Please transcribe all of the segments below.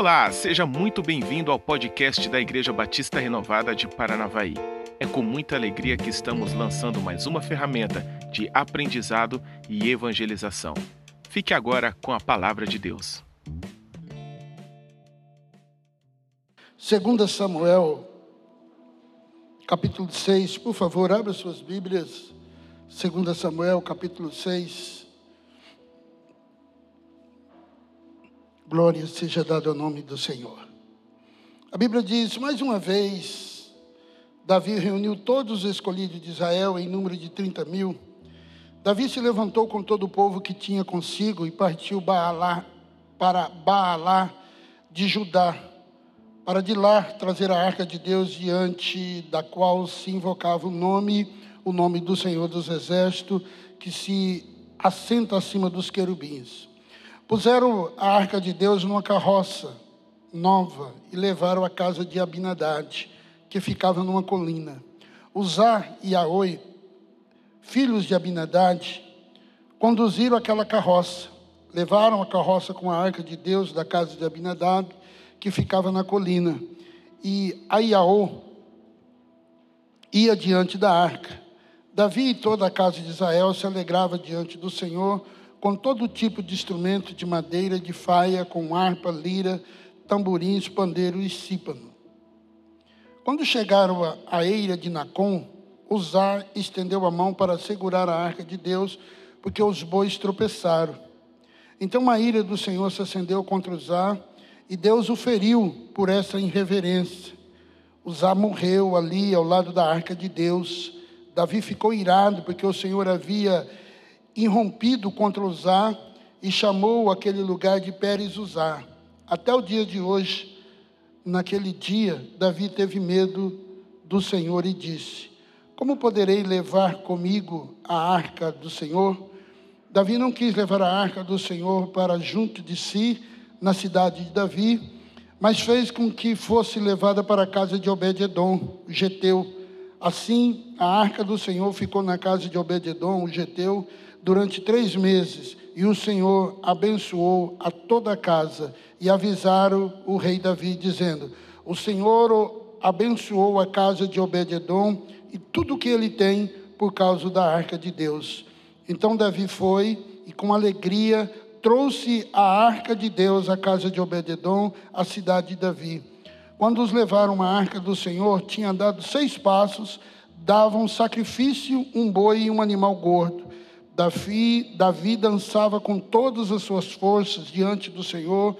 Olá, seja muito bem-vindo ao podcast da Igreja Batista Renovada de Paranavaí. É com muita alegria que estamos lançando mais uma ferramenta de aprendizado e evangelização. Fique agora com a palavra de Deus. 2 Samuel, capítulo 6, por favor, abra suas Bíblias. 2 Samuel, capítulo 6. Glória seja dada ao nome do Senhor. A Bíblia diz, mais uma vez, Davi reuniu todos os escolhidos de Israel em número de 30 mil. Davi se levantou com todo o povo que tinha consigo e partiu Baalá, para Baalá de Judá, para de lá trazer a arca de Deus diante da qual se invocava o nome, o nome do Senhor dos Exércitos, que se assenta acima dos querubins. Puseram a arca de Deus numa carroça nova e levaram à casa de Abinadade, que ficava numa colina. Uzá e Aoi, filhos de Abinadade, conduziram aquela carroça. Levaram a carroça com a arca de Deus da casa de Abinadab, que ficava na colina. E Aiaô ia diante da arca. Davi e toda a casa de Israel se alegrava diante do Senhor com todo tipo de instrumento de madeira, de faia, com harpa, lira, tamborins, pandeiro e sípano. Quando chegaram à eira de Nacon, Uzá estendeu a mão para segurar a arca de Deus, porque os bois tropeçaram. Então a ira do Senhor se acendeu contra Uzá, e Deus o feriu por essa irreverência. Uzá morreu ali ao lado da arca de Deus. Davi ficou irado, porque o Senhor havia irrompido contra Uzá e chamou aquele lugar de Pérez Uzá. Até o dia de hoje, naquele dia, Davi teve medo do Senhor e disse: Como poderei levar comigo a arca do Senhor? Davi não quis levar a arca do Senhor para junto de si, na cidade de Davi, mas fez com que fosse levada para a casa de Obed-Edom, geteu. Assim, a arca do Senhor ficou na casa de Obed-Edom, geteu, durante três meses, e o Senhor abençoou a toda a casa, e avisaram o rei Davi, dizendo: O Senhor abençoou a casa de Obededom e tudo o que ele tem por causa da arca de Deus. Então Davi foi e com alegria trouxe a arca de Deus à casa de Obededom, à cidade de Davi. Quando os levaram a arca do Senhor, tinha dado seis passos, davam sacrifício, um boi e um animal gordo. Davi, Davi dançava com todas as suas forças diante do Senhor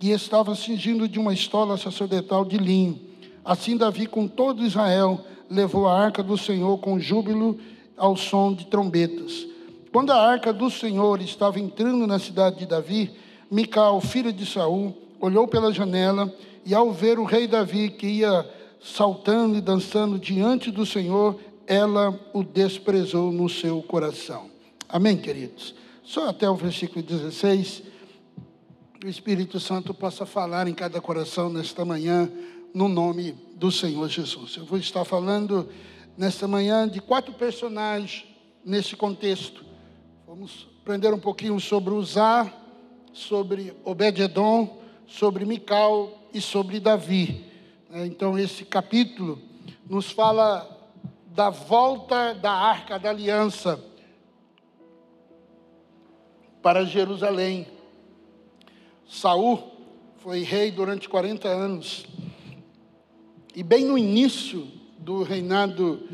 e estava cingindo de uma estola sacerdotal de linho. Assim, Davi, com todo Israel, levou a arca do Senhor com júbilo ao som de trombetas. Quando a arca do Senhor estava entrando na cidade de Davi, Mical, filha de Saul, olhou pela janela e, ao ver o rei Davi que ia saltando e dançando diante do Senhor, ela o desprezou no seu coração. Amém, queridos? Só até o versículo 16, o Espírito Santo possa falar em cada coração nesta manhã, no nome do Senhor Jesus. Eu vou estar falando nesta manhã de quatro personagens nesse contexto. Vamos aprender um pouquinho sobre Uzá, sobre Obed-edom, sobre Mical e sobre Davi. É, então, esse capítulo nos fala da volta da arca da aliança para Jerusalém. Saul foi rei durante 40 anos. E bem no início do reinado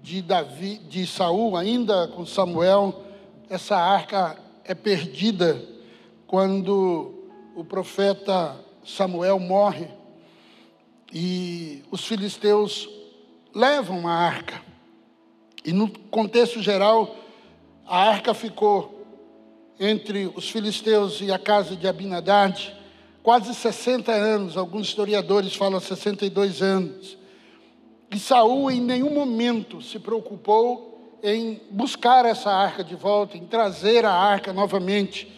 de Davi, de Saul, ainda com Samuel, essa arca é perdida quando o profeta Samuel morre e os filisteus levam a arca. E no contexto geral, a arca ficou entre os filisteus e a casa de Abinadad, quase 60 anos, alguns historiadores falam 62 anos. E Saul em nenhum momento se preocupou em buscar essa arca de volta, em trazer a arca novamente.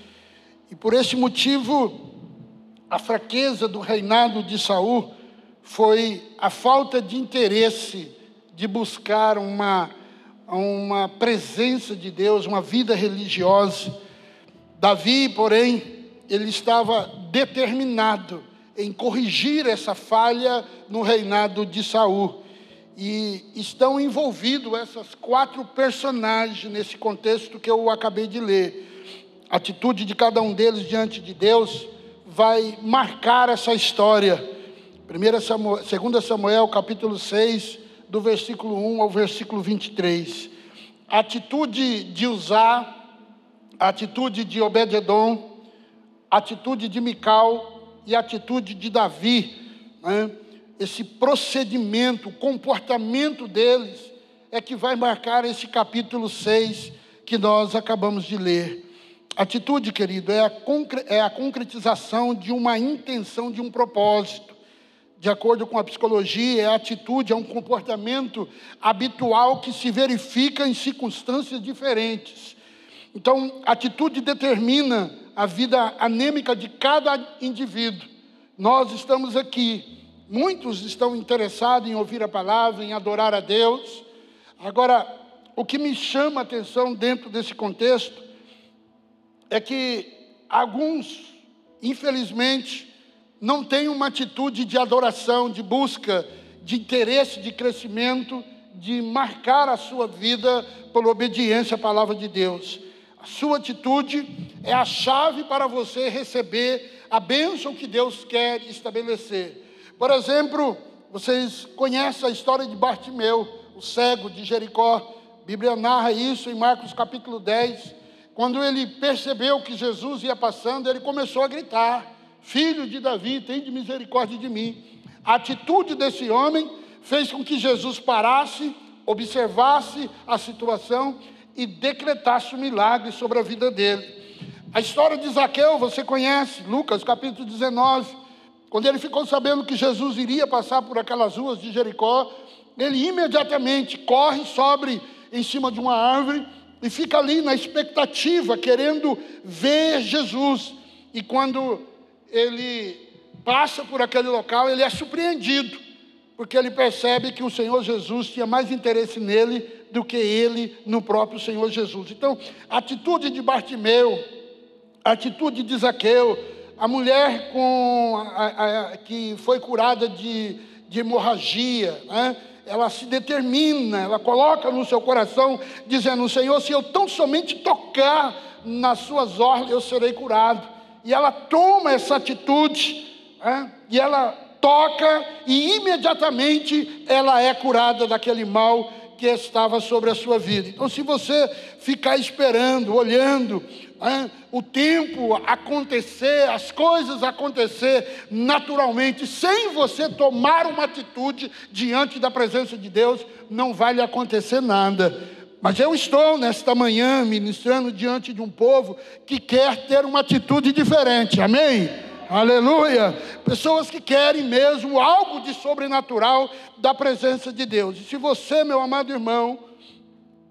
E por esse motivo, a fraqueza do reinado de Saul foi a falta de interesse de buscar uma, uma presença de Deus, uma vida religiosa. Davi, porém, ele estava determinado em corrigir essa falha no reinado de Saul. E estão envolvidos essas quatro personagens nesse contexto que eu acabei de ler. A atitude de cada um deles diante de Deus vai marcar essa história. 1 Samuel, 2 Samuel, capítulo 6, do versículo 1 ao versículo 23. A atitude de usar, a atitude de Obed-edom, a atitude de Mical e a atitude de Davi, né? esse procedimento, o comportamento deles, é que vai marcar esse capítulo 6 que nós acabamos de ler. Atitude, querido, é a, é a concretização de uma intenção, de um propósito. De acordo com a psicologia, a atitude é um comportamento habitual que se verifica em circunstâncias diferentes. Então, atitude determina a vida anêmica de cada indivíduo. Nós estamos aqui, muitos estão interessados em ouvir a palavra, em adorar a Deus. Agora, o que me chama a atenção dentro desse contexto é que alguns, infelizmente, não têm uma atitude de adoração, de busca, de interesse, de crescimento, de marcar a sua vida por obediência à palavra de Deus. A sua atitude é a chave para você receber a bênção que Deus quer estabelecer. Por exemplo, vocês conhecem a história de Bartimeu, o cego de Jericó. A Bíblia narra isso em Marcos capítulo 10. Quando ele percebeu que Jesus ia passando, ele começou a gritar: Filho de Davi, tem misericórdia de mim. A atitude desse homem fez com que Jesus parasse, observasse a situação e decretasse um milagre sobre a vida dele. A história de Zaqueu, você conhece, Lucas capítulo 19. Quando ele ficou sabendo que Jesus iria passar por aquelas ruas de Jericó, ele imediatamente corre, sobre em cima de uma árvore e fica ali na expectativa, querendo ver Jesus. E quando ele passa por aquele local, ele é surpreendido, porque ele percebe que o Senhor Jesus tinha mais interesse nele do que ele no próprio Senhor Jesus. Então, a atitude de Bartimeu, a atitude de Zaqueu, a mulher com a, a, que foi curada de, de hemorragia, né? ela se determina, ela coloca no seu coração, dizendo: Senhor, se eu tão somente tocar nas suas ordens, eu serei curado. E ela toma essa atitude, é? e ela toca, e imediatamente ela é curada daquele mal que estava sobre a sua vida. Então, se você ficar esperando, olhando, o tempo acontecer, as coisas acontecer naturalmente, sem você tomar uma atitude diante da presença de Deus, não vai lhe acontecer nada. Mas eu estou nesta manhã ministrando diante de um povo que quer ter uma atitude diferente, amém? Aleluia! Pessoas que querem mesmo algo de sobrenatural da presença de Deus. E se você, meu amado irmão,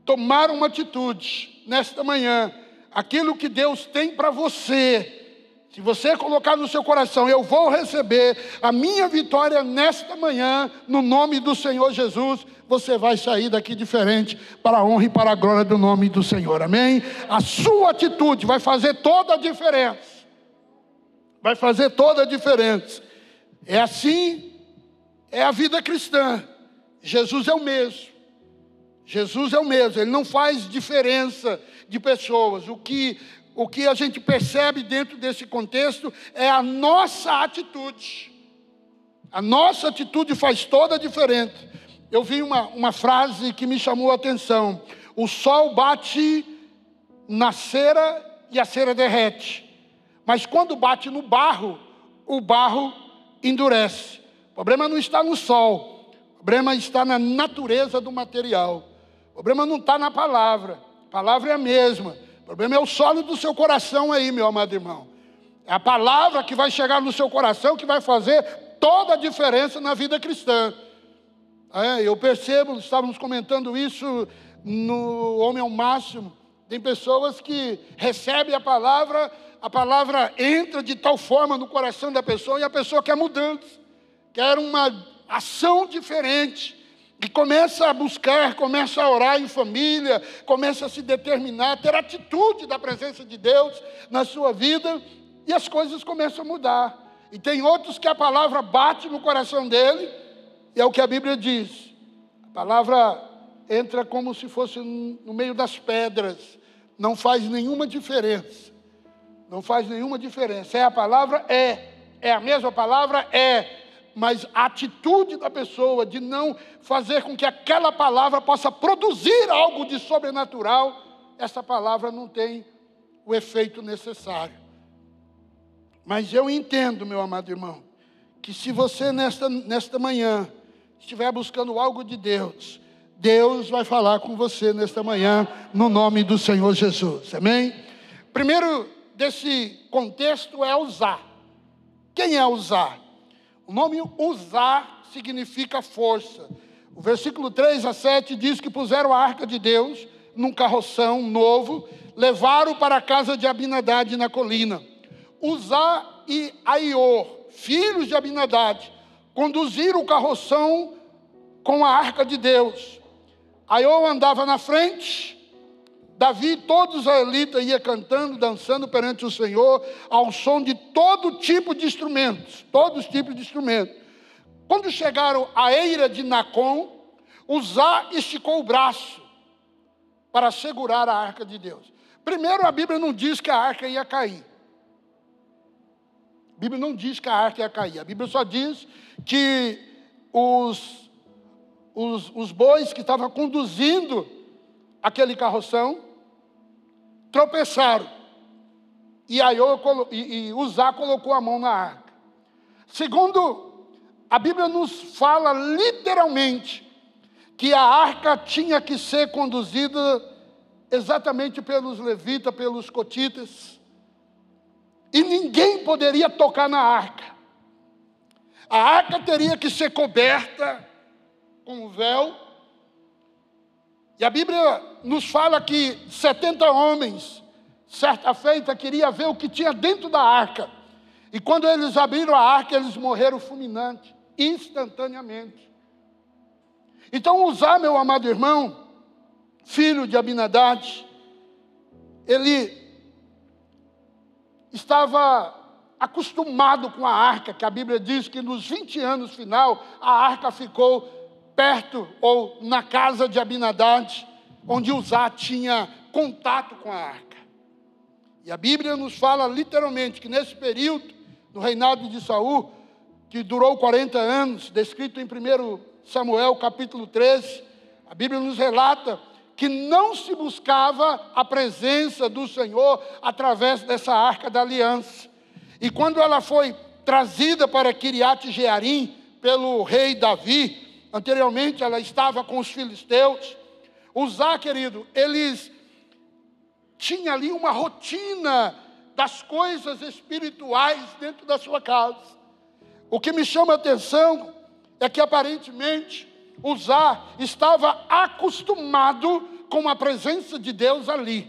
tomar uma atitude nesta manhã, aquilo que Deus tem para você, se você colocar no seu coração, eu vou receber a minha vitória nesta manhã, no nome do Senhor Jesus, você vai sair daqui diferente para a honra e para a glória do nome do Senhor, amém? A sua atitude vai fazer toda a diferença. Vai fazer toda a diferença. É assim, é a vida cristã. Jesus é o mesmo. Jesus é o mesmo, ele não faz diferença de pessoas. O que, o que a gente percebe dentro desse contexto é a nossa atitude. A nossa atitude faz toda a diferença. Eu vi uma, uma frase que me chamou a atenção: o sol bate na cera e a cera derrete, mas quando bate no barro, o barro endurece. O problema não está no sol, o problema está na natureza do material. O problema não está na palavra, a palavra é a mesma. O problema é o solo do seu coração aí, meu amado irmão. É a palavra que vai chegar no seu coração que vai fazer toda a diferença na vida cristã. É, eu percebo, estávamos comentando isso no Homem ao Máximo. Tem pessoas que recebem a palavra, a palavra entra de tal forma no coração da pessoa e a pessoa quer mudança, quer uma ação diferente. E começa a buscar, começa a orar em família, começa a se determinar, ter atitude da presença de Deus na sua vida, e as coisas começam a mudar. E tem outros que a palavra bate no coração dele, e é o que a Bíblia diz. A palavra entra como se fosse no meio das pedras, não faz nenhuma diferença. Não faz nenhuma diferença. É a palavra? É. É a mesma palavra? É. Mas a atitude da pessoa de não fazer com que aquela palavra possa produzir algo de sobrenatural, essa palavra não tem o efeito necessário. Mas eu entendo, meu amado irmão, que se você nesta, nesta manhã estiver buscando algo de Deus, Deus vai falar com você nesta manhã, no nome do Senhor Jesus. Amém? Primeiro desse contexto é usar. Quem é usar? O nome usar significa força. O versículo 3 a 7 diz que puseram a arca de Deus num carroção novo, levaram para a casa de Abinadade na colina. Uzá e Aior, filhos de Abinadade, conduziram o carroção com a arca de Deus. Aior andava na frente, Davi, todos os israelitas ia cantando, dançando perante o Senhor, ao som de todo tipo de instrumentos, todos os tipos de instrumentos. Quando chegaram à eira de Nacon, Uzá esticou o braço para segurar a arca de Deus. Primeiro, a Bíblia não diz que a arca ia cair. A Bíblia não diz que a arca ia cair. A Bíblia só diz que os, os, os bois que estavam conduzindo aquele carroção tropeçaram. E aí e, e Uzá colocou a mão na arca. Segundo, a Bíblia nos fala literalmente que a arca tinha que ser conduzida exatamente pelos levitas, pelos cotitas e ninguém poderia tocar na arca. A arca teria que ser coberta com um véu. E a Bíblia nos fala que 70 homens, certa feita, queria ver o que tinha dentro da arca. E quando eles abriram a arca, eles morreram fulminante, instantaneamente. Então, usar, meu amado irmão, filho de Abinadade, ele estava acostumado com a arca, que a Bíblia diz que nos 20 anos final, a arca ficou perto ou na casa de Abinadad, onde Uzá tinha contato com a arca. E a Bíblia nos fala literalmente que nesse período, no reinado de Saul, que durou 40 anos, descrito em 1 Samuel capítulo 13, a Bíblia nos relata que não se buscava a presença do Senhor através dessa arca da aliança. E quando ela foi trazida para Kiriat Jearim pelo rei Davi, anteriormente ela estava com os filisteus. Usar, querido, eles tinham ali uma rotina das coisas espirituais dentro da sua casa. O que me chama a atenção é que aparentemente Uzá estava acostumado com a presença de Deus ali.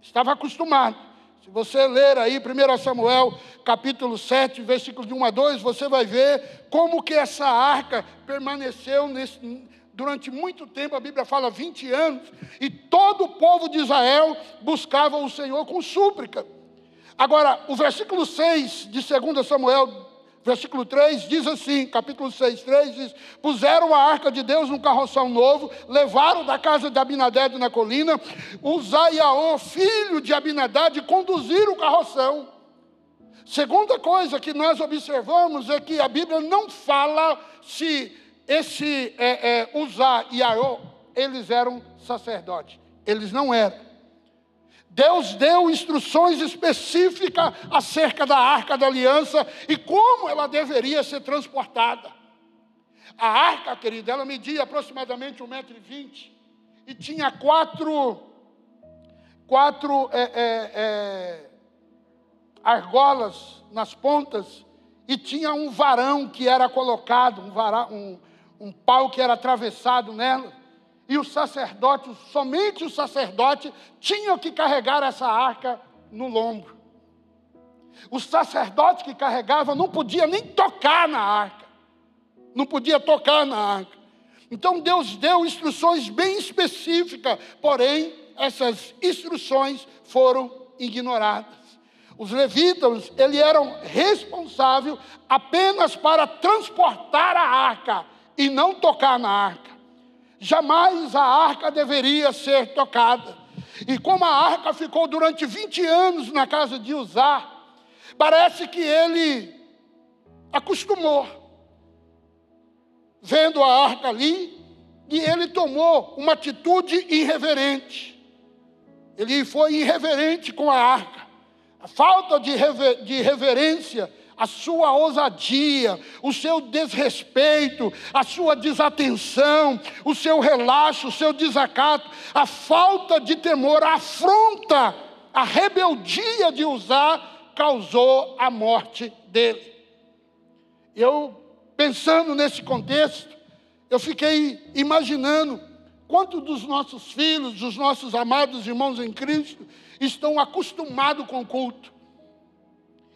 Estava acostumado. Se você ler aí 1 Samuel capítulo 7, versículos de 1 a 2, você vai ver como que essa arca permaneceu nesse, durante muito tempo, a Bíblia fala 20 anos, e todo o povo de Israel buscava o Senhor com súplica. Agora, o versículo 6 de 2 Samuel versículo 3 diz assim, capítulo 6, 3 diz: Puseram a arca de Deus num carroção novo, levaram da casa de Abinadad na colina, Uzaiaô, filho de Abinadad, conduziram o carroção. Segunda coisa que nós observamos é que a Bíblia não fala se esse é, é, Uzá e Aô, eles eram sacerdotes. Eles não eram. Deus deu instruções específicas acerca da arca da aliança e como ela deveria ser transportada. A arca, querida, ela media aproximadamente 1,20m e tinha quatro, quatro é, é, é, argolas nas pontas e tinha um varão que era colocado, um, varão, um, um pau que era atravessado nela e os sacerdotes, somente os sacerdotes, tinham que carregar essa arca no lombo. Os sacerdotes que carregavam não podiam nem tocar na arca. Não podia tocar na arca. Então Deus deu instruções bem específicas, porém essas instruções foram ignoradas. Os levitas, eles eram responsáveis apenas para transportar a arca e não tocar na arca. Jamais a arca deveria ser tocada. E como a arca ficou durante 20 anos na casa de Uzá, parece que ele acostumou, vendo a arca ali, e ele tomou uma atitude irreverente. Ele foi irreverente com a arca. A falta de, rever, de reverência, a sua ousadia, o seu desrespeito, a sua desatenção, o seu relaxo, o seu desacato, a falta de temor, a afronta, a rebeldia de usar, causou a morte dele. Eu, pensando nesse contexto, eu fiquei imaginando quantos dos nossos filhos, dos nossos amados irmãos em Cristo, estão acostumados com o culto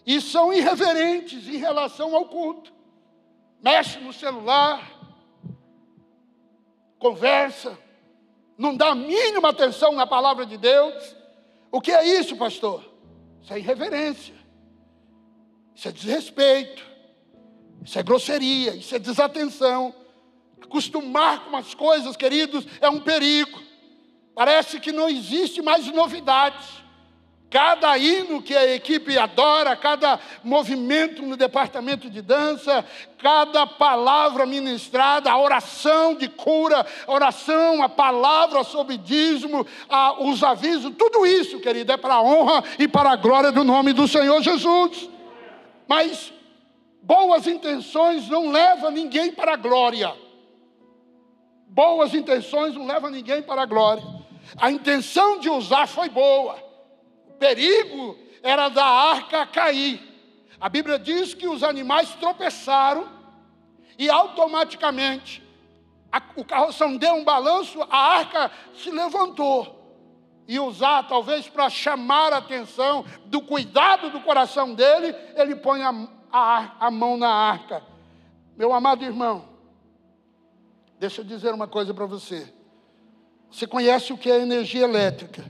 e são irreverentes em relação ao culto. Mexe no celular, conversa, não dá a mínima atenção na palavra de Deus. O que é isso, pastor? Isso é irreverência, isso é desrespeito, isso é grosseria, isso é desatenção. Acostumar com as coisas, queridos, é um perigo. Parece que não existe mais novidades. Cada hino que a equipe adora, cada movimento no departamento de dança, cada palavra ministrada, a oração de cura, a oração, a palavra sobre dízimo, a, os avisos, tudo isso, querido, é para a honra e para a glória do nome do Senhor Jesus. Mas boas intenções não levam ninguém para a glória. Boas intenções não levam ninguém para a glória. A intenção de usar foi boa. Perigo era da arca cair. A Bíblia diz que os animais tropeçaram e automaticamente a, o carroção deu um balanço, a arca se levantou. E usar, talvez para chamar a atenção do cuidado do coração dele, ele põe a, a, a mão na arca. Meu amado irmão, deixa eu dizer uma coisa para você. Você conhece o que é energia elétrica.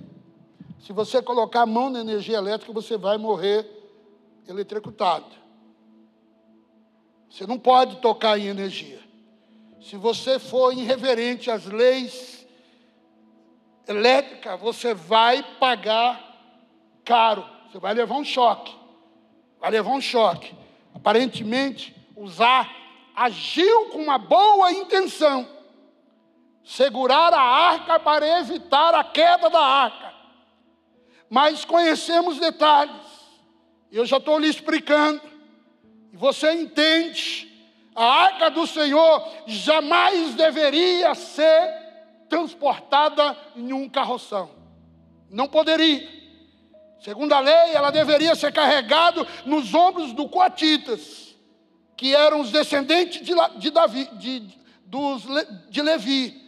Se você colocar a mão na energia elétrica, você vai morrer eletrocutado. Você não pode tocar em energia. Se você for irreverente às leis elétricas, você vai pagar caro. Você vai levar um choque. Vai levar um choque. Aparentemente, usar agiu com uma boa intenção segurar a arca para evitar a queda da arca. Mas conhecemos detalhes, eu já estou lhe explicando, e você entende, a arca do Senhor jamais deveria ser transportada em um carroção, não poderia. Segundo a lei, ela deveria ser carregada nos ombros do Coatitas, que eram os descendentes de, de Davi, de, dos, de Levi.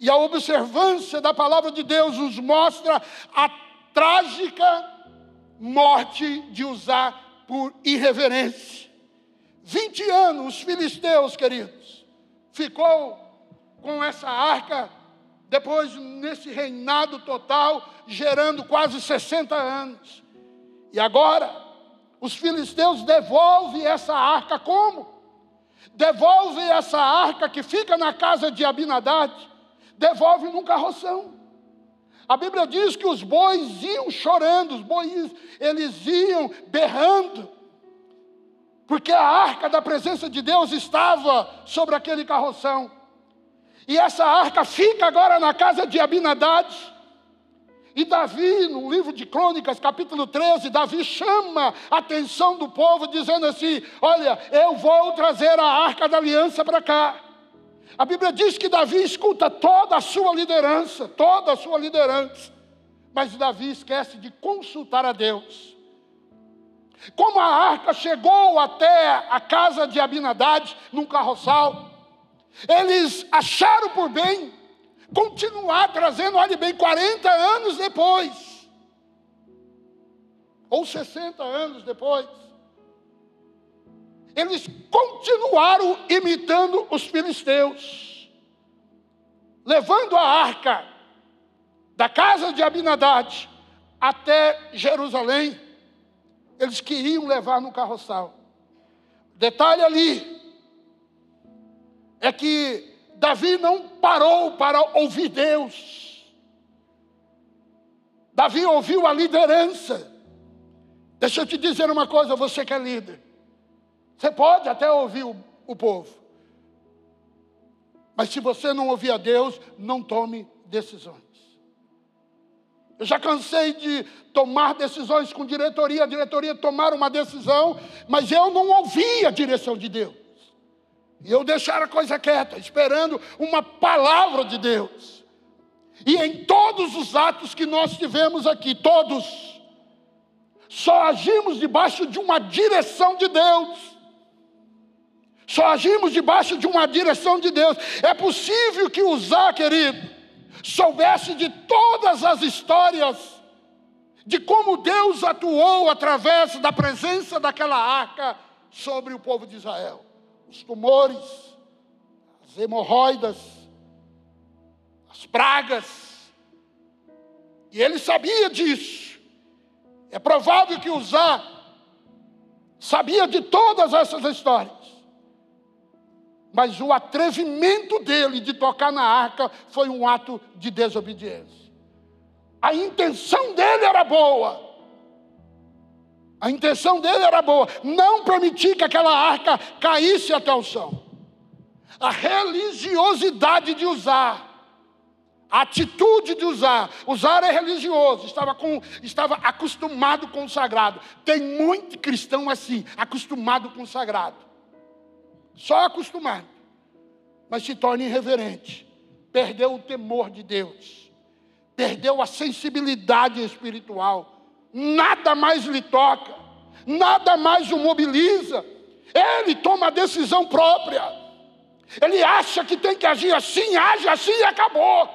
E a observância da palavra de Deus nos mostra a trágica morte de usar por irreverência. 20 anos os filisteus, queridos, ficou com essa arca, depois nesse reinado total, gerando quase 60 anos. E agora, os filisteus devolvem essa arca como? Devolvem essa arca que fica na casa de Abinadad devolve num carroção. A Bíblia diz que os bois iam chorando, os bois eles iam berrando, porque a arca da presença de Deus estava sobre aquele carroção. E essa arca fica agora na casa de Abinadad. E Davi, no livro de Crônicas, capítulo 13, Davi chama a atenção do povo, dizendo assim: Olha, eu vou trazer a arca da aliança para cá. A Bíblia diz que Davi escuta toda a sua liderança, toda a sua liderança, mas Davi esquece de consultar a Deus. Como a arca chegou até a casa de Abinadad num carroçal, eles acharam por bem continuar trazendo, olhe bem, 40 anos depois, ou 60 anos depois eles continuaram imitando os filisteus, levando a arca da casa de Abinadad até Jerusalém. eles queriam levar no carroçal. Detalhe ali é que Davi não parou para ouvir Deus. Davi ouviu a liderança. Deixa eu te dizer uma coisa, você que é líder. Você pode até ouvir o, o povo. Mas se você não ouvir a Deus, não tome decisões. Eu já cansei de tomar decisões com diretoria, a diretoria tomar uma decisão, mas eu não ouvi a direção de Deus. E eu deixar a coisa quieta, esperando uma palavra de Deus. E em todos os atos que nós tivemos aqui, todos, só agimos debaixo de uma direção de Deus. Só agimos debaixo de uma direção de Deus. É possível que usar, querido, soubesse de todas as histórias de como Deus atuou através da presença daquela arca sobre o povo de Israel os tumores, as hemorroidas, as pragas. E ele sabia disso. É provável que Uzá sabia de todas essas histórias. Mas o atrevimento dele de tocar na arca foi um ato de desobediência. A intenção dele era boa, a intenção dele era boa, não permitir que aquela arca caísse até o chão. A religiosidade de usar, a atitude de usar, usar é religioso, estava, com, estava acostumado com o sagrado. Tem muito cristão assim, acostumado com o sagrado, só acostumado, mas se torna irreverente, perdeu o temor de Deus, perdeu a sensibilidade espiritual nada mais lhe toca, nada mais o mobiliza. Ele toma a decisão própria. Ele acha que tem que agir assim, age assim e acabou.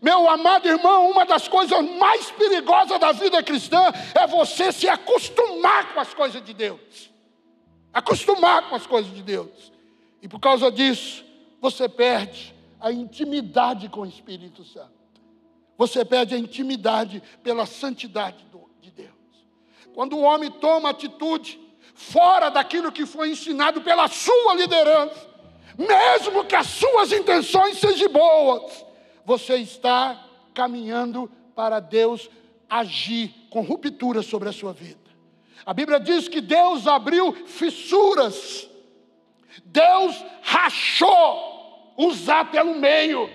Meu amado irmão, uma das coisas mais perigosas da vida cristã é você se acostumar com as coisas de Deus. Acostumar com as coisas de Deus. E por causa disso, você perde a intimidade com o Espírito Santo. Você perde a intimidade pela santidade de Deus. Quando o homem toma atitude fora daquilo que foi ensinado pela sua liderança, mesmo que as suas intenções sejam boas, você está caminhando para Deus agir com ruptura sobre a sua vida. A Bíblia diz que Deus abriu fissuras, Deus rachou, usar pelo meio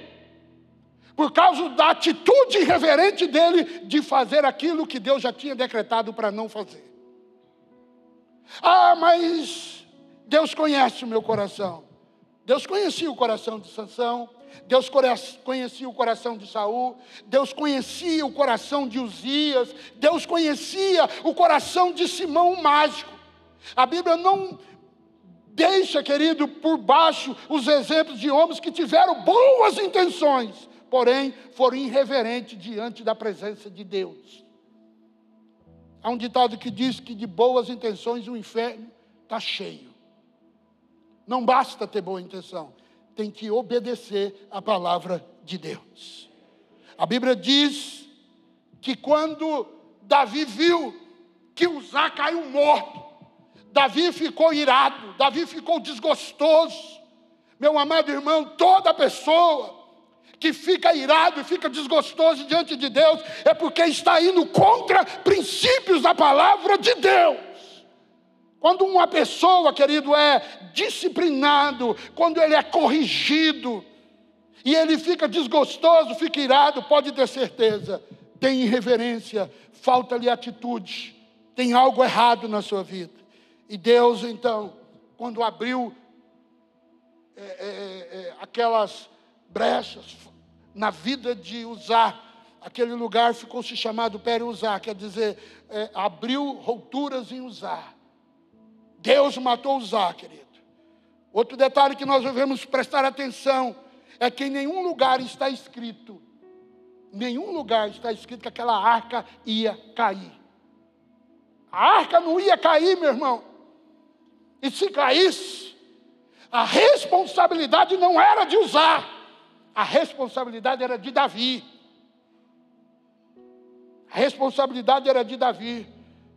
por causa da atitude irreverente dele de fazer aquilo que Deus já tinha decretado para não fazer. Ah, mas Deus conhece o meu coração. Deus conhecia o coração de Sansão, Deus conhecia o coração de Saul, Deus conhecia o coração de Uzias, Deus conhecia o coração de Simão o mágico. A Bíblia não deixa, querido, por baixo os exemplos de homens que tiveram boas intenções, porém foram irreverentes diante da presença de Deus. Há um ditado que diz que de boas intenções o inferno está cheio. Não basta ter boa intenção, tem que obedecer a palavra de Deus. A Bíblia diz que quando Davi viu que Uzá caiu morto, Davi ficou irado, Davi ficou desgostoso. Meu amado irmão, toda pessoa que fica irado e fica desgostoso diante de Deus, é porque está indo contra princípios da palavra de Deus. Quando uma pessoa, querido, é disciplinado, quando ele é corrigido, e ele fica desgostoso, fica irado, pode ter certeza, tem irreverência, falta-lhe atitude, tem algo errado na sua vida. E Deus, então, quando abriu é, é, é, aquelas brechas na vida de Uzá. Aquele lugar ficou se chamado Peri-Uzá, quer dizer, é, abriu routuras em Uzá. Deus matou Uzá, querido. Outro detalhe que nós devemos prestar atenção é que em nenhum lugar está escrito, nenhum lugar está escrito que aquela arca ia cair. A arca não ia cair, meu irmão. E se caísse, a responsabilidade não era de usar, a responsabilidade era de Davi. A responsabilidade era de Davi.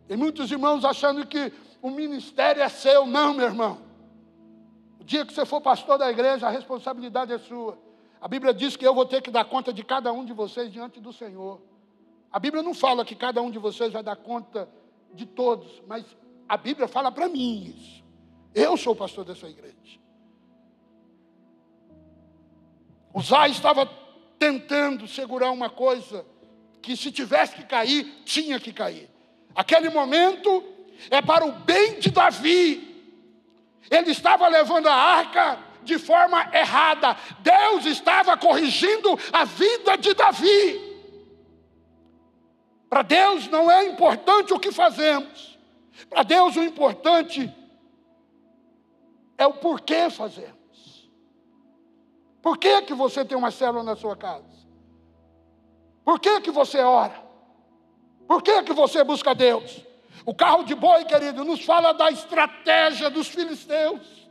Tem muitos irmãos achando que o ministério é seu. Não, meu irmão. O dia que você for pastor da igreja, a responsabilidade é sua. A Bíblia diz que eu vou ter que dar conta de cada um de vocês diante do Senhor. A Bíblia não fala que cada um de vocês vai dar conta de todos, mas a Bíblia fala para mim isso. Eu sou o pastor dessa igreja. O Zay estava tentando segurar uma coisa que se tivesse que cair, tinha que cair. Aquele momento é para o bem de Davi. Ele estava levando a arca de forma errada. Deus estava corrigindo a vida de Davi. Para Deus não é importante o que fazemos. Para Deus o importante é o porquê fazemos. Por que, que você tem uma célula na sua casa? Por que, que você ora? Por que, que você busca Deus? O carro de boi, querido, nos fala da estratégia dos filisteus.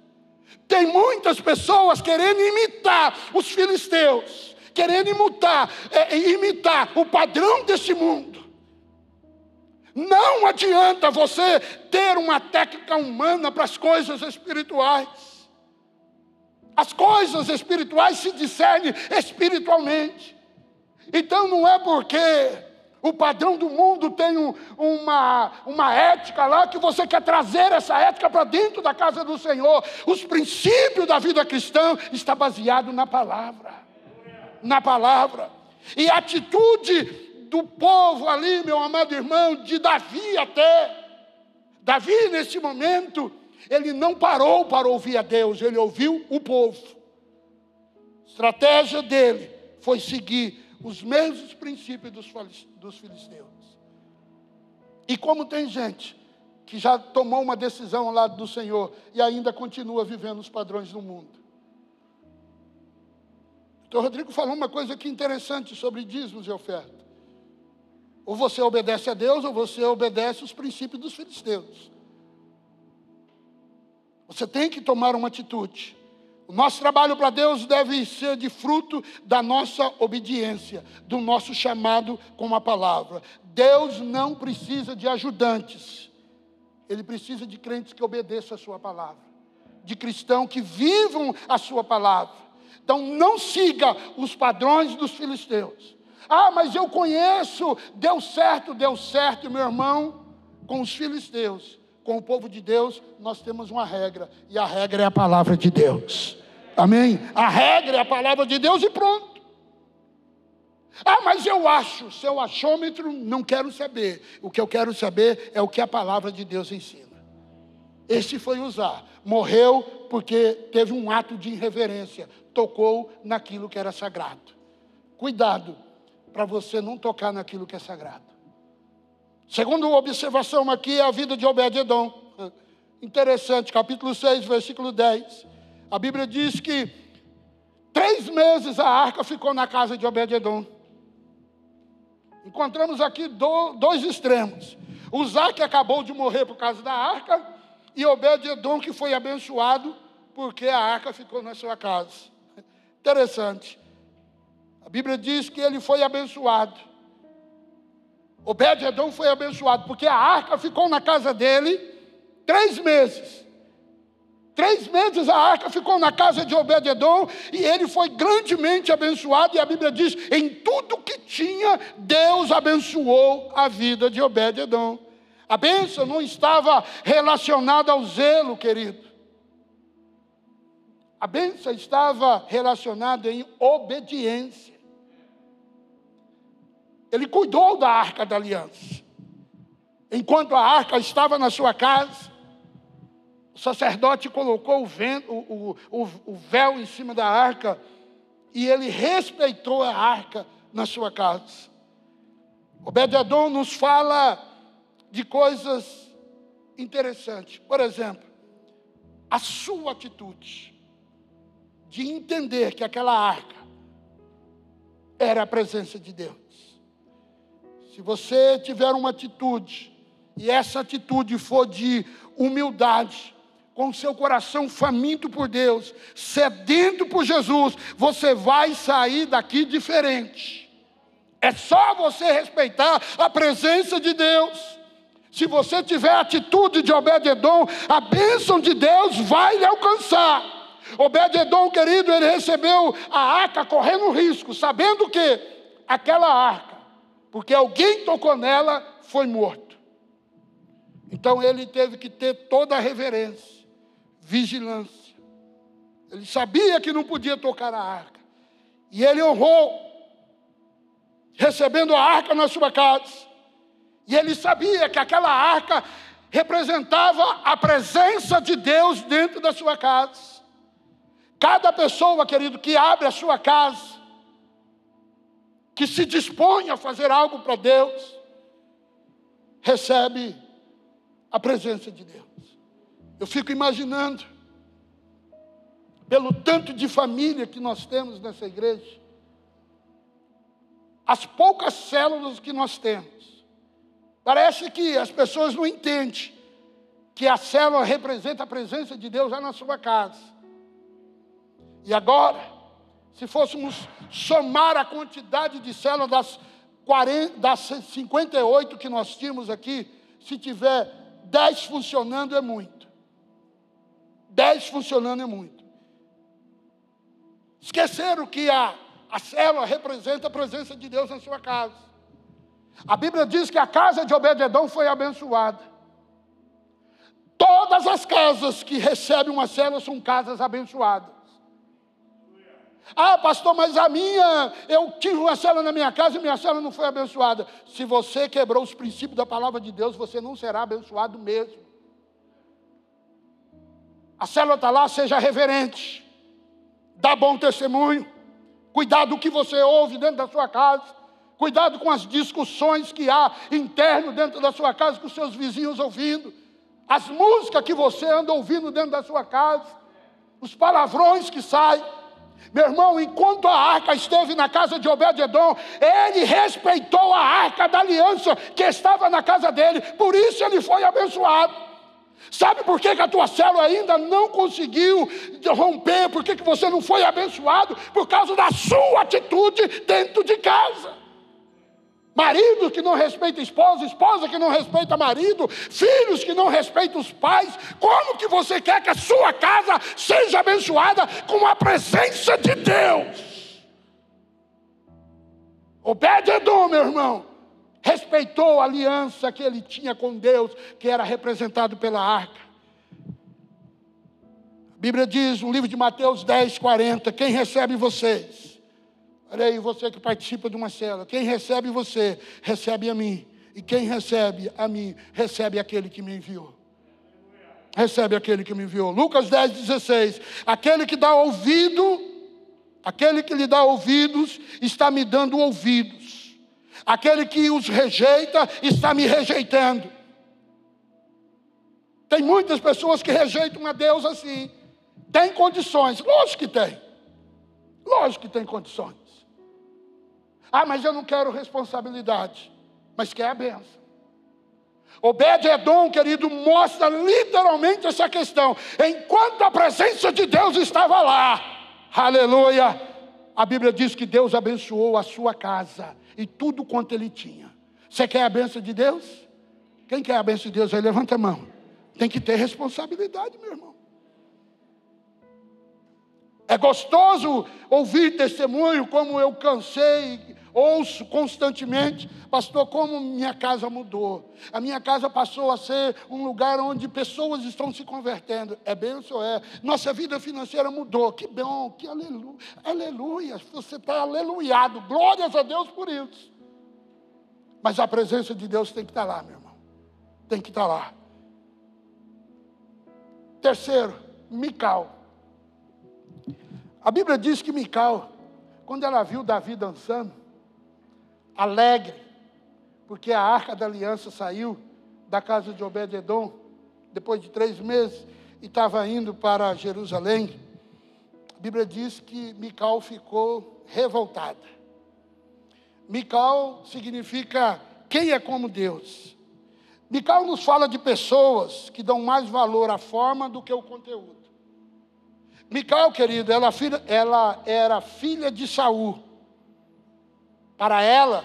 Tem muitas pessoas querendo imitar os filisteus, querendo imitar, é, imitar o padrão desse mundo. Não adianta você ter uma técnica humana para as coisas espirituais. As coisas espirituais se discernem espiritualmente. Então não é porque o padrão do mundo tem um, uma, uma ética lá que você quer trazer essa ética para dentro da casa do Senhor. Os princípios da vida cristã está baseado na palavra. Na palavra. E a atitude do povo ali, meu amado irmão, de Davi até. Davi, nesse momento, ele não parou para ouvir a Deus, ele ouviu o povo. A estratégia dele foi seguir os mesmos princípios dos, filisteus. E como tem gente que já tomou uma decisão ao lado do Senhor e ainda continua vivendo os padrões do mundo. Então, Rodrigo falou uma coisa aqui interessante sobre dízimos e oferta. Ou você obedece a Deus, ou você obedece os princípios dos filisteus. Você tem que tomar uma atitude. O nosso trabalho para Deus deve ser de fruto da nossa obediência, do nosso chamado com a palavra. Deus não precisa de ajudantes, Ele precisa de crentes que obedeçam a Sua palavra, de cristãos que vivam a Sua palavra. Então não siga os padrões dos filisteus. Ah, mas eu conheço, deu certo, deu certo, meu irmão, com os filisteus com o povo de Deus, nós temos uma regra, e a regra é a palavra de Deus. Amém? A regra é a palavra de Deus e pronto. Ah, mas eu acho, seu achômetro, não quero saber. O que eu quero saber é o que a palavra de Deus ensina. Este foi usar. Morreu porque teve um ato de irreverência, tocou naquilo que era sagrado. Cuidado para você não tocar naquilo que é sagrado. Segunda observação aqui é a vida de Obed-Edom. Interessante, capítulo 6, versículo 10. A Bíblia diz que três meses a arca ficou na casa de Obed-Edom. Encontramos aqui do, dois extremos. Uzá, que acabou de morrer por causa da arca, e Obed-Edom, que foi abençoado porque a arca ficou na sua casa. Interessante. A Bíblia diz que ele foi abençoado. Obed-Edom foi abençoado, porque a arca ficou na casa dele três meses. Três meses a arca ficou na casa de Obed-Edom e ele foi grandemente abençoado. E a Bíblia diz: em tudo que tinha, Deus abençoou a vida de Obed-Edom. A bênção não estava relacionada ao zelo, querido. A bênção estava relacionada em obediência. Ele cuidou da arca da aliança. Enquanto a arca estava na sua casa, o sacerdote colocou o, vento, o, o, o véu em cima da arca e ele respeitou a arca na sua casa. Obed-Edom nos fala de coisas interessantes. Por exemplo, a sua atitude de entender que aquela arca era a presença de Deus. Se você tiver uma atitude, e essa atitude for de humildade, com seu coração faminto por Deus, sedento por Jesus, você vai sair daqui diferente. É só você respeitar a presença de Deus. Se você tiver atitude de Obed-Edom, a bênção de Deus vai lhe alcançar. Obed-Edom, querido, ele recebeu a arca correndo risco, sabendo que aquela arca, porque alguém tocou nela, foi morto. Então ele teve que ter toda a reverência, vigilância. Ele sabia que não podia tocar a arca. E ele honrou, recebendo a arca na sua casa. E ele sabia que aquela arca representava a presença de Deus dentro da sua casa. Cada pessoa, querido, que abre a sua casa, que se dispõe a fazer algo para Deus, recebe a presença de Deus. Eu fico imaginando, pelo tanto de família que nós temos nessa igreja, as poucas células que nós temos, parece que as pessoas não entendem que a célula representa a presença de Deus lá na sua casa. E agora, se fôssemos somar a quantidade de células das, 40, das 58 que nós tínhamos aqui, se tiver Dez funcionando é muito. Dez funcionando é muito. Esqueceram que a, a célula representa a presença de Deus na sua casa. A Bíblia diz que a casa de Obededão foi abençoada. Todas as casas que recebem uma célula são casas abençoadas. Ah, pastor, mas a minha, eu tive uma célula na minha casa e minha célula não foi abençoada. Se você quebrou os princípios da palavra de Deus, você não será abençoado mesmo. A célula está lá, seja reverente, dá bom testemunho, cuidado do que você ouve dentro da sua casa, cuidado com as discussões que há interno dentro da sua casa, com os seus vizinhos ouvindo, as músicas que você anda ouvindo dentro da sua casa, os palavrões que saem. Meu irmão, enquanto a arca esteve na casa de Obed-Edom, ele respeitou a arca da aliança que estava na casa dele, por isso ele foi abençoado. Sabe por que, que a tua célula ainda não conseguiu romper? Por que, que você não foi abençoado? Por causa da sua atitude dentro de casa. Marido que não respeita esposa, esposa que não respeita marido, filhos que não respeitam os pais. Como que você quer que a sua casa seja abençoada com a presença de Deus? Obed-Edom, meu irmão, respeitou a aliança que ele tinha com Deus, que era representado pela arca. A Bíblia diz no livro de Mateus 10, 40: Quem recebe vocês? Olha aí, você que participa de uma célula. Quem recebe você, recebe a mim. E quem recebe a mim, recebe aquele que me enviou. Recebe aquele que me enviou. Lucas 10, 16. Aquele que dá ouvido, aquele que lhe dá ouvidos, está me dando ouvidos. Aquele que os rejeita, está me rejeitando. Tem muitas pessoas que rejeitam a Deus assim. Tem condições, lógico que tem. Lógico que tem condições. Ah, mas eu não quero responsabilidade, mas quer a benção. Obed-Edom, querido, mostra literalmente essa questão. Enquanto a presença de Deus estava lá, aleluia, a Bíblia diz que Deus abençoou a sua casa e tudo quanto ele tinha. Você quer a benção de Deus? Quem quer a benção de Deus aí, levanta a mão. Tem que ter responsabilidade, meu irmão. É gostoso ouvir testemunho como eu cansei ouço constantemente, pastor, como minha casa mudou. A minha casa passou a ser um lugar onde pessoas estão se convertendo. É benção, é. Nossa vida financeira mudou. Que bom, que aleluia. Aleluia. Você está aleluiado. Glórias a Deus por isso. Mas a presença de Deus tem que estar lá, meu irmão. Tem que estar lá. Terceiro, Mical. A Bíblia diz que Mical, quando ela viu Davi dançando, alegre, porque a arca da aliança saiu da casa de Obed-Edom, depois de três meses, e estava indo para Jerusalém. A Bíblia diz que Mical ficou revoltada. Mical significa quem é como Deus. Mical nos fala de pessoas que dão mais valor à forma do que o conteúdo. Mical, querido, ela, ela era filha de Saul. Para ela,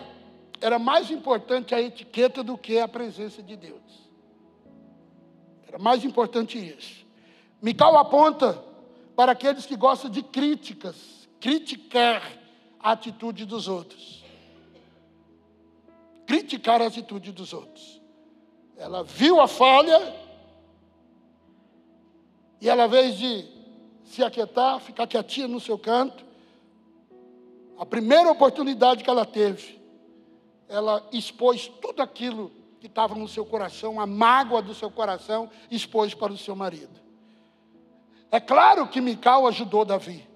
era mais importante a etiqueta do que a presença de Deus. outra. Mais importante isso. Mical aponta para aqueles que gostam de críticas, criticar a atitude dos outros. Criticar a atitude dos outros. Ela viu a falha e ela, ao invés de se aquietar, ficar quietinha no seu canto, a primeira oportunidade que ela teve, ela expôs tudo aquilo que estava no seu coração, a mágoa do seu coração, expôs para o seu marido. É claro que Mical ajudou Davi.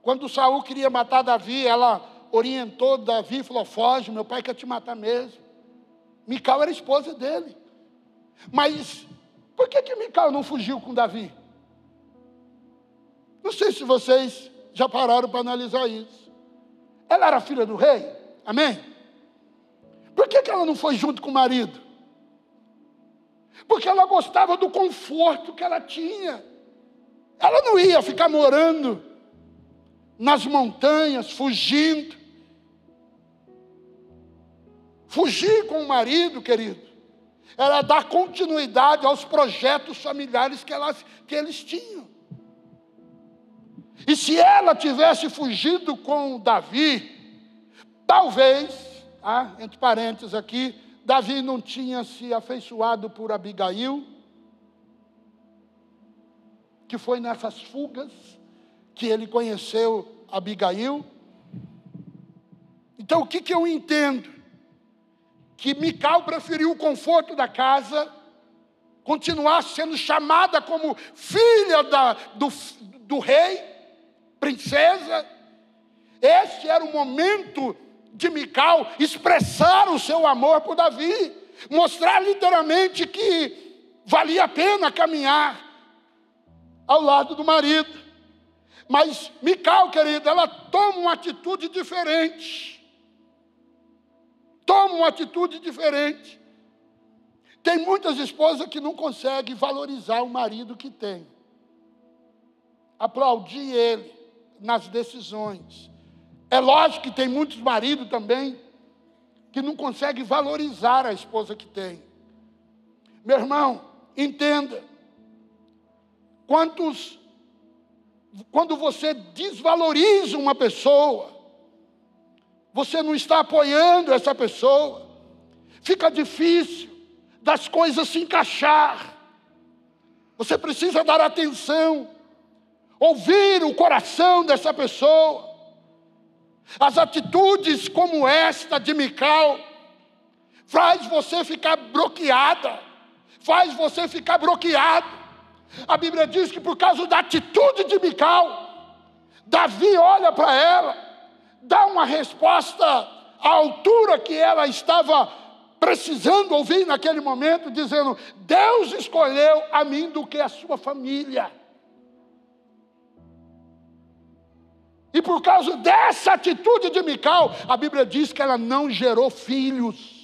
Quando Saul queria matar Davi, ela orientou Davi e falou: Foge, meu pai quer te matar mesmo. Mical era esposa dele. Mas por que, que Mical não fugiu com Davi? Não sei se vocês já pararam para analisar isso. Ela era filha do rei, amém? Por que, que ela não foi junto com o marido? Porque ela gostava do conforto que ela tinha. Ela não ia ficar morando nas montanhas, fugindo. Fugir com o marido, querido, era dar continuidade aos projetos familiares que, elas, que eles tinham. E se ela tivesse fugido com Davi, talvez, ah, entre parênteses aqui, Davi não tinha se afeiçoado por Abigail, que foi nessas fugas que ele conheceu Abigail. Então o que, que eu entendo? Que Mical preferiu o conforto da casa, continuar sendo chamada como filha da, do, do rei, princesa. Este era o momento de Mical expressar o seu amor por Davi, mostrar literalmente que valia a pena caminhar ao lado do marido. Mas Mical, querida, ela toma uma atitude diferente. Toma uma atitude diferente. Tem muitas esposas que não conseguem valorizar o marido que tem. Aplaudir ele nas decisões. É lógico que tem muitos maridos também que não conseguem valorizar a esposa que tem. Meu irmão, entenda. Quantos, quando você desvaloriza uma pessoa, você não está apoiando essa pessoa, fica difícil das coisas se encaixar. Você precisa dar atenção ouvir o coração dessa pessoa. As atitudes como esta de Mical faz você ficar bloqueada, faz você ficar bloqueado. A Bíblia diz que por causa da atitude de Mical, Davi olha para ela, dá uma resposta à altura que ela estava precisando ouvir naquele momento, dizendo: Deus escolheu a mim do que a sua família. E por causa dessa atitude de Mical, a Bíblia diz que ela não gerou filhos.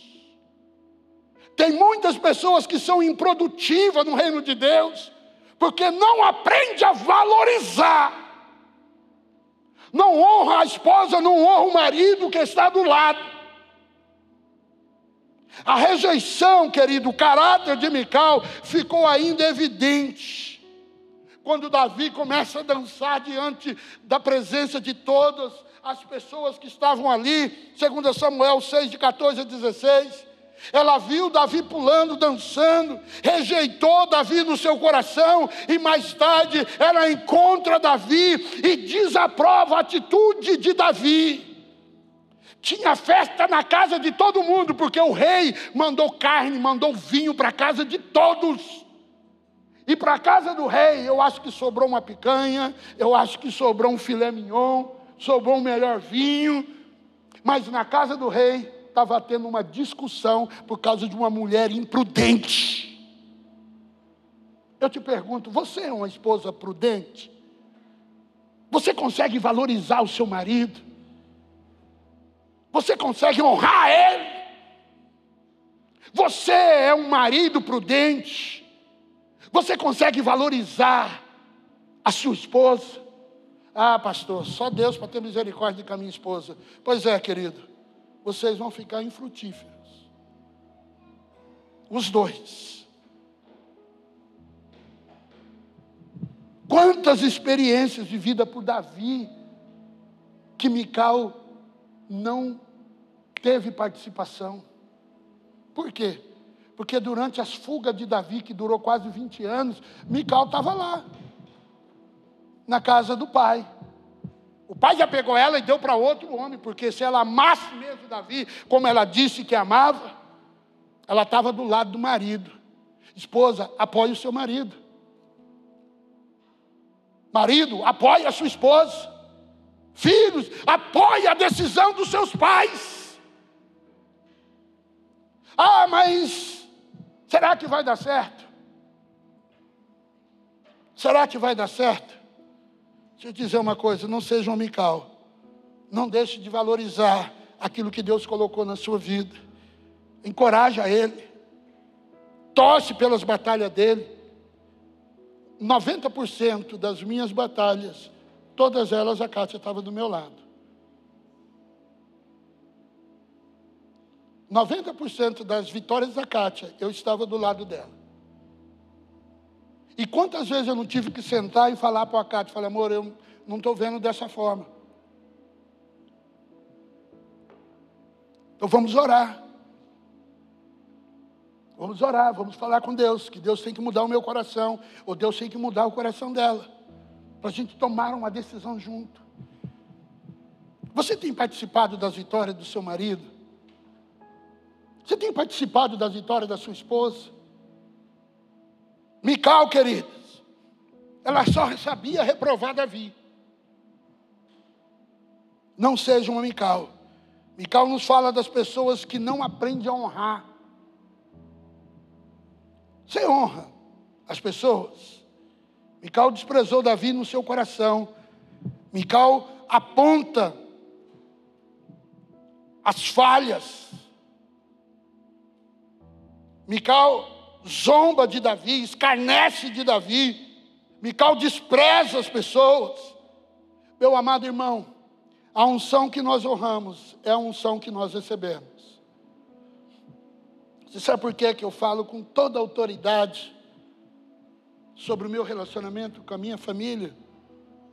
Tem muitas pessoas que são improdutivas no reino de Deus, porque não aprende a valorizar. Não honra a esposa, não honra o marido que está do lado. A rejeição, querido, o caráter de Mical ficou ainda evidente quando Davi começa a dançar diante da presença de todas as pessoas que estavam ali, segundo Samuel 6, de 14 a 16. Ela viu Davi pulando, dançando, rejeitou Davi no seu coração, e mais tarde ela encontra Davi e desaprova a atitude de Davi. Tinha festa na casa de todo mundo, porque o rei mandou carne, mandou vinho para a casa de todos. E para a casa do rei, eu acho que sobrou uma picanha, eu acho que sobrou um filé mignon, sobrou um melhor vinho. Mas na casa do rei estava tendo uma discussão por causa de uma mulher imprudente. Eu te pergunto, você é uma esposa prudente? Você consegue valorizar o seu marido? Você consegue honrar ele? Você é um marido prudente? Você consegue valorizar a sua esposa? Ah, pastor, só Deus para ter misericórdia com a minha esposa. Pois é, querido, vocês vão ficar infrutíferos. Os dois. Quantas experiências de vida por Davi que Mical não teve participação. Por quê? Porque durante as fugas de Davi, que durou quase 20 anos, Mical estava lá, na casa do pai. O pai já pegou ela e deu para outro homem, porque se ela amasse mesmo Davi, como ela disse que amava, ela estava do lado do marido. Esposa, apoie o seu marido. Marido, apoie a sua esposa. Filhos, apoie a decisão dos seus pais. Ah, mas será que vai dar certo? Será que vai dar certo? Deixa eu dizer uma coisa: não seja um mical. Não deixe de valorizar aquilo que Deus colocou na sua vida. Encoraja ele. Torce pelas batalhas dele. 90% das minhas batalhas, todas elas a Kátia estava do meu lado. 90% das vitórias da Kátia, eu estava do lado dela. E quantas vezes eu não tive que sentar e falar para a Cátia, falei, amor, eu não estou vendo dessa forma. Então vamos orar. Vamos orar, vamos falar com Deus, que Deus tem que mudar o meu coração, ou Deus tem que mudar o coração dela, para a gente tomar uma decisão junto. Você tem participado das vitórias do seu marido? Você tem participado das vitórias da sua esposa? Mical, queridas, ela só sabia reprovar Davi. Não seja uma Mical. Mical nos fala das pessoas que não aprendem a honrar. Você honra as pessoas. Mical desprezou Davi no seu coração. Mical aponta as falhas. Mical zomba de Davi, escarnece de Davi. Mical despreza as pessoas. Meu amado irmão, a unção que nós honramos é a unção que nós recebemos. Você sabe por que eu falo com toda autoridade sobre o meu relacionamento com a minha família?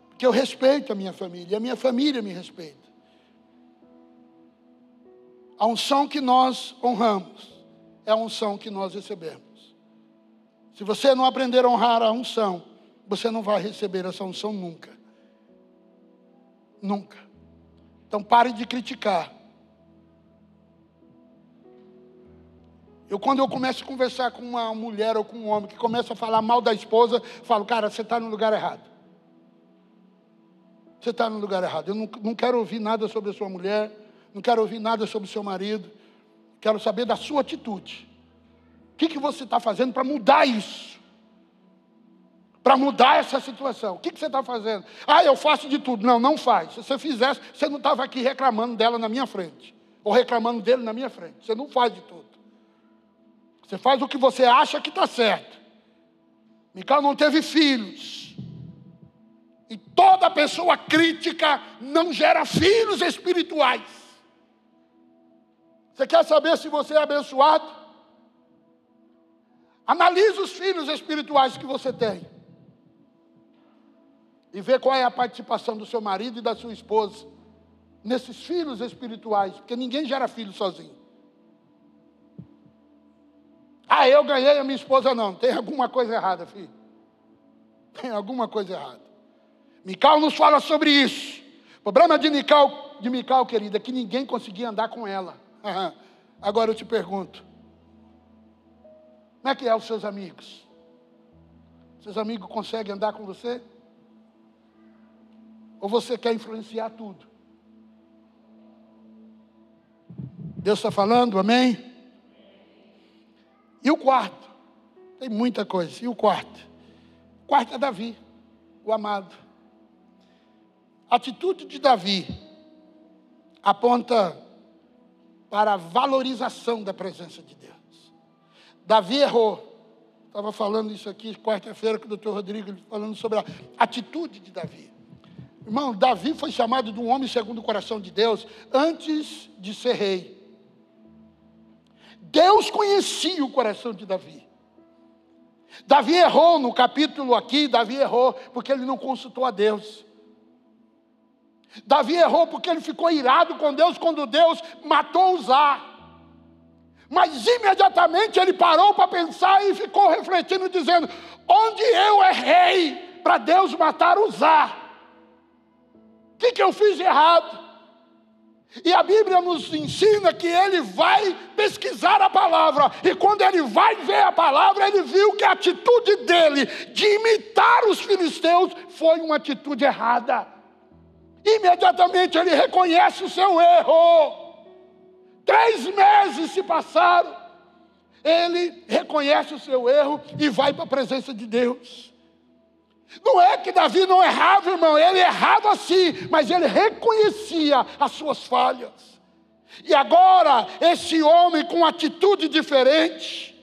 Porque eu respeito a minha família e a minha família me respeita. A unção que nós honramos é a unção que nós recebemos. Se você não aprender a honrar a unção, você não vai receber essa unção nunca. Nunca. Então pare de criticar. Eu, quando eu começo a conversar com uma mulher ou com um homem que começa a falar mal da esposa, falo, cara, você está no lugar errado. Você está no lugar errado. Eu não, não quero ouvir nada sobre a sua mulher, não quero ouvir nada sobre o seu marido. Quero saber da sua atitude. O que, que você está fazendo para mudar isso? Para mudar essa situação. O que, que você está fazendo? Ah, eu faço de tudo. Não, não faz. Se você fizesse, você não estava aqui reclamando dela na minha frente. Ou reclamando dele na minha frente. Você não faz de tudo. Você faz o que você acha que está certo. Micael não teve filhos. E toda pessoa crítica não gera filhos espirituais. Você quer saber se você é abençoado? Analise os filhos espirituais que você tem. E vê qual é a participação do seu marido e da sua esposa nesses filhos espirituais, porque ninguém gera filho sozinho. Ah, eu ganhei a minha esposa não. Tem alguma coisa errada, filho. Tem alguma coisa errada. Mical nos fala sobre isso. O problema de Mical, de Mical, querida, é que ninguém conseguia andar com ela. Agora eu te pergunto: como é que é os seus amigos? Seus amigos conseguem andar com você? Ou você quer influenciar tudo? Deus está falando, amém? E o quarto? Tem muita coisa. E o quarto? O quarto é Davi, o amado. A atitude de Davi aponta para a valorização da presença de Deus. Davi errou. Estava falando isso aqui quarta-feira com o doutor Rodrigo, falando sobre a atitude de Davi. Irmão, Davi foi chamado de um homem segundo o coração de Deus antes de ser rei. Deus conhecia o coração de Davi. Davi errou no capítulo aqui, Davi errou porque ele não consultou a Deus. Davi errou porque ele ficou irado com Deus quando Deus matou Uzá. Mas imediatamente ele parou para pensar e ficou refletindo, dizendo: Onde eu errei para Deus matar Uzá? O que, que eu fiz de errado? E a Bíblia nos ensina que ele vai pesquisar a palavra, e quando ele vai ver a palavra, ele viu que a atitude dele de imitar os filisteus foi uma atitude errada. Imediatamente ele reconhece o seu erro. Três meses se passaram, ele reconhece o seu erro e vai para a presença de Deus. Não é que Davi não errava, irmão, ele errava sim, mas ele reconhecia as suas falhas. E agora, esse homem com atitude diferente,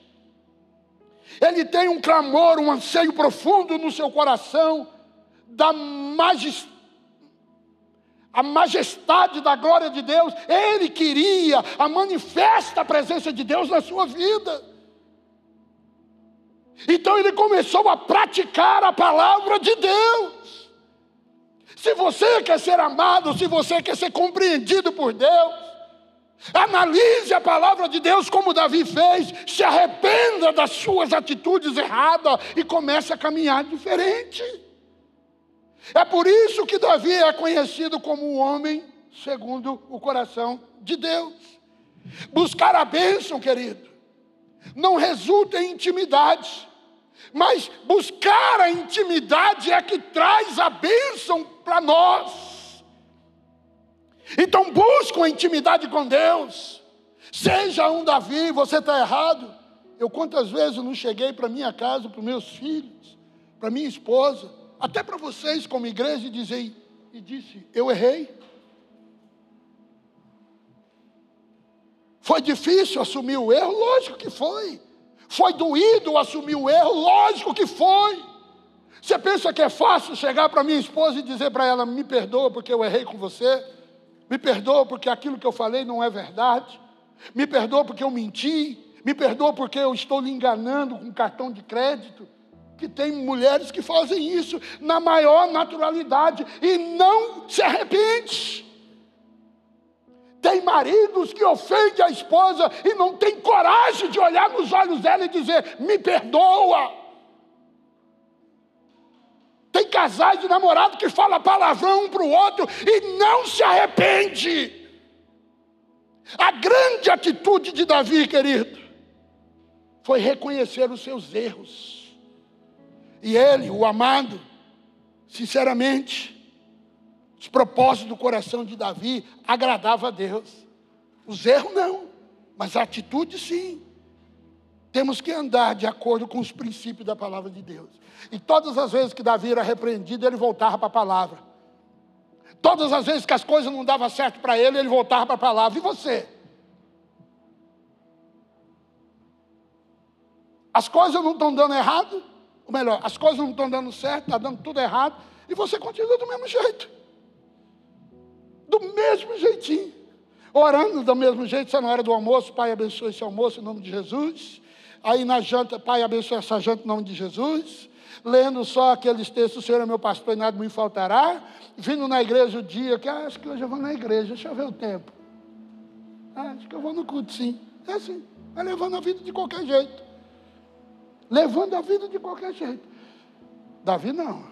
ele tem um clamor, um anseio profundo no seu coração, da majestade a majestade da glória de Deus, ele queria a manifesta presença de Deus na sua vida. Então ele começou a praticar a palavra de Deus. Se você quer ser amado, se você quer ser compreendido por Deus, analise a palavra de Deus como Davi fez, se arrependa das suas atitudes erradas e comece a caminhar diferente. É por isso que Davi é conhecido como o homem segundo o coração de Deus. Buscar a bênção, querido, não resulta em intimidade. Mas buscar a intimidade é que traz a bênção para nós. Então busca a intimidade com Deus. Seja um Davi, você está errado. Eu quantas vezes não cheguei para minha casa, para meus filhos, para minha esposa, até para vocês como igreja e dizer e disse, eu errei. Foi difícil assumir o erro? Lógico que foi. Foi doído assumir o erro? Lógico que foi. Você pensa que é fácil chegar para minha esposa e dizer para ela: me perdoa porque eu errei com você? Me perdoa porque aquilo que eu falei não é verdade? Me perdoa porque eu menti? Me perdoa porque eu estou lhe enganando com cartão de crédito? Que tem mulheres que fazem isso na maior naturalidade e não se arrepende. Tem maridos que ofendem a esposa e não tem coragem de olhar nos olhos dela e dizer: me perdoa. Tem casais de namorado que fala palavrão um para o outro e não se arrepende. A grande atitude de Davi, querido, foi reconhecer os seus erros. E ele, o amado, sinceramente, os propósitos do coração de Davi agradavam a Deus. Os erros não, mas a atitude sim. Temos que andar de acordo com os princípios da palavra de Deus. E todas as vezes que Davi era repreendido, ele voltava para a palavra. Todas as vezes que as coisas não davam certo para ele, ele voltava para a palavra. E você? As coisas não estão dando errado, ou melhor, as coisas não estão dando certo, está dando tudo errado, e você continua do mesmo jeito do mesmo jeitinho. Orando do mesmo jeito, você na hora do almoço, Pai abençoe esse almoço em nome de Jesus. Aí na janta, Pai abençoe essa janta em nome de Jesus. Lendo só aqueles textos, o Senhor é meu pastor e nada me faltará. Vindo na igreja o dia, que ah, acho que hoje eu vou na igreja, deixa eu ver o tempo. Ah, acho que eu vou no culto, sim. É assim, vai levando a vida de qualquer jeito. Levando a vida de qualquer jeito. Davi não.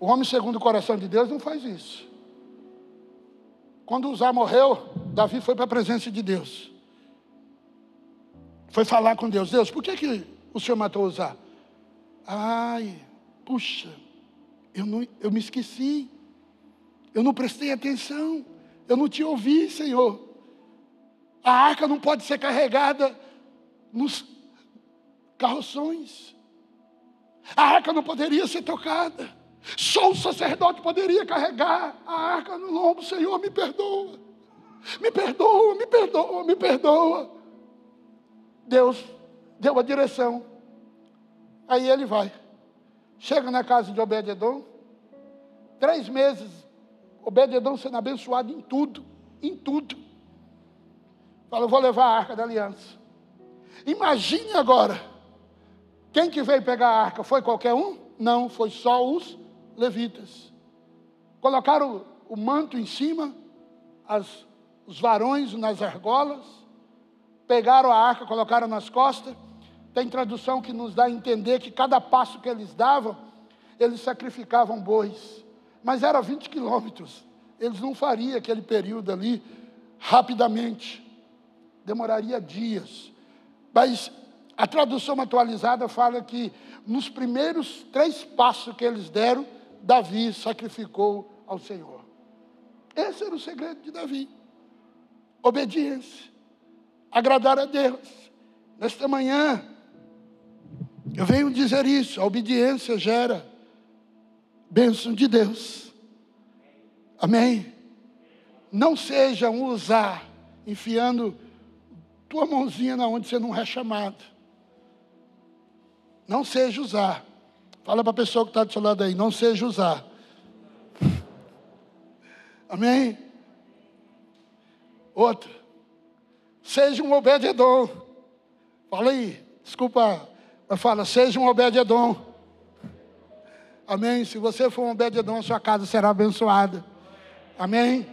O homem segundo o coração de Deus não faz isso. Quando Uzá morreu, Davi foi para a presença de Deus. Foi falar com Deus. Deus, por que, que o Senhor matou Uzá? Ai, puxa, eu, não, eu me esqueci. Eu não prestei atenção. Eu não te ouvi, Senhor. A arca não pode ser carregada nos carroções. A arca não poderia ser tocada. Só o sacerdote poderia carregar a arca no lombo. Senhor, me perdoa. Me perdoa, me perdoa, me perdoa. Deus deu a direção. Aí ele vai. Chega na casa de Obed-Edom. Três meses. Obed-Edom sendo abençoado em tudo. Em tudo. Fala, eu vou levar a arca da aliança. Imagine agora Quem que veio pegar a arca? Foi qualquer um? Não, foi só os levitas. Colocaram o manto em cima, as, os varões nas argolas, pegaram a arca, colocaram nas costas. Tem tradução que nos dá a entender que cada passo que eles davam, eles sacrificavam bois. Mas era 20 quilômetros. Eles não fariam aquele período ali rapidamente. Demoraria dias. Mas a tradução atualizada fala que nos primeiros três passos que eles deram, Davi sacrificou ao Senhor. Esse era o segredo de Davi. Obediência. Agradar a Deus. Nesta manhã, eu venho dizer isso: a obediência gera bênção de Deus. Amém? Não seja um usar, enfiando tua mãozinha na onde você não é chamado. Não seja usar. Fala para a pessoa que está do seu lado aí, não seja usar. Amém? Outra. Seja um obededor. Fala aí, desculpa, mas fala, seja um obededor. Amém? Se você for um obededor, sua casa será abençoada. Amém?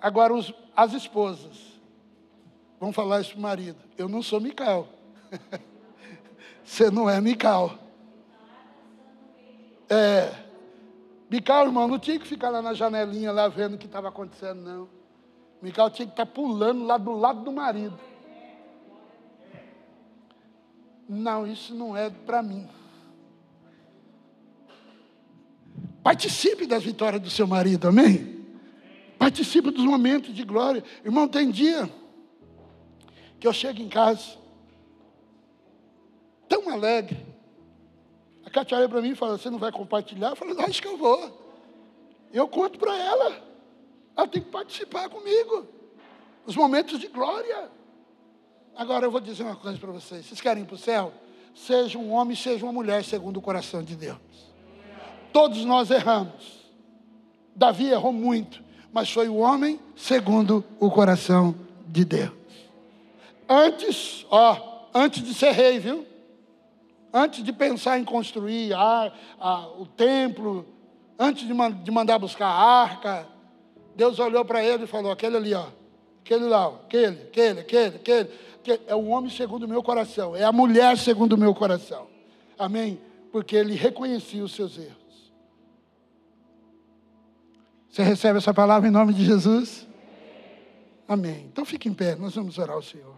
Agora, os, as esposas. Vamos falar isso para o marido. Eu não sou Mical. Você não é Mical. É. Mical, irmão, não tinha que ficar lá na janelinha, lá vendo o que estava acontecendo, não. Mical tinha que estar tá pulando lá do lado do marido. Não, isso não é para mim. Participe das vitórias do seu marido, amém? Participe dos momentos de glória. Irmão, tem dia que eu chego em casa, tão alegre. A Cátia olha para mim e fala: Você não vai compartilhar? Eu falo: Acho que eu vou. Eu conto para ela. Ela tem que participar comigo. Os momentos de glória. Agora eu vou dizer uma coisa para vocês: Vocês querem ir para o céu? Seja um homem, seja uma mulher, segundo o coração de Deus. Todos nós erramos. Davi errou muito, mas foi o homem segundo o coração de Deus. Antes, ó, antes de ser rei, viu? Antes de pensar em construir a, a, o templo, antes de, man, de, mandar buscar a arca, Deus olhou para ele e falou: aquele ali, ó, aquele lá, ó, aquele, aquele, aquele, aquele, aquele, é o homem segundo o meu coração, é a mulher segundo o meu coração. Amém? Porque ele reconhecia os seus erros. Você recebe essa palavra em nome de Jesus? Amém. Então fique em pé, nós vamos orar ao Senhor.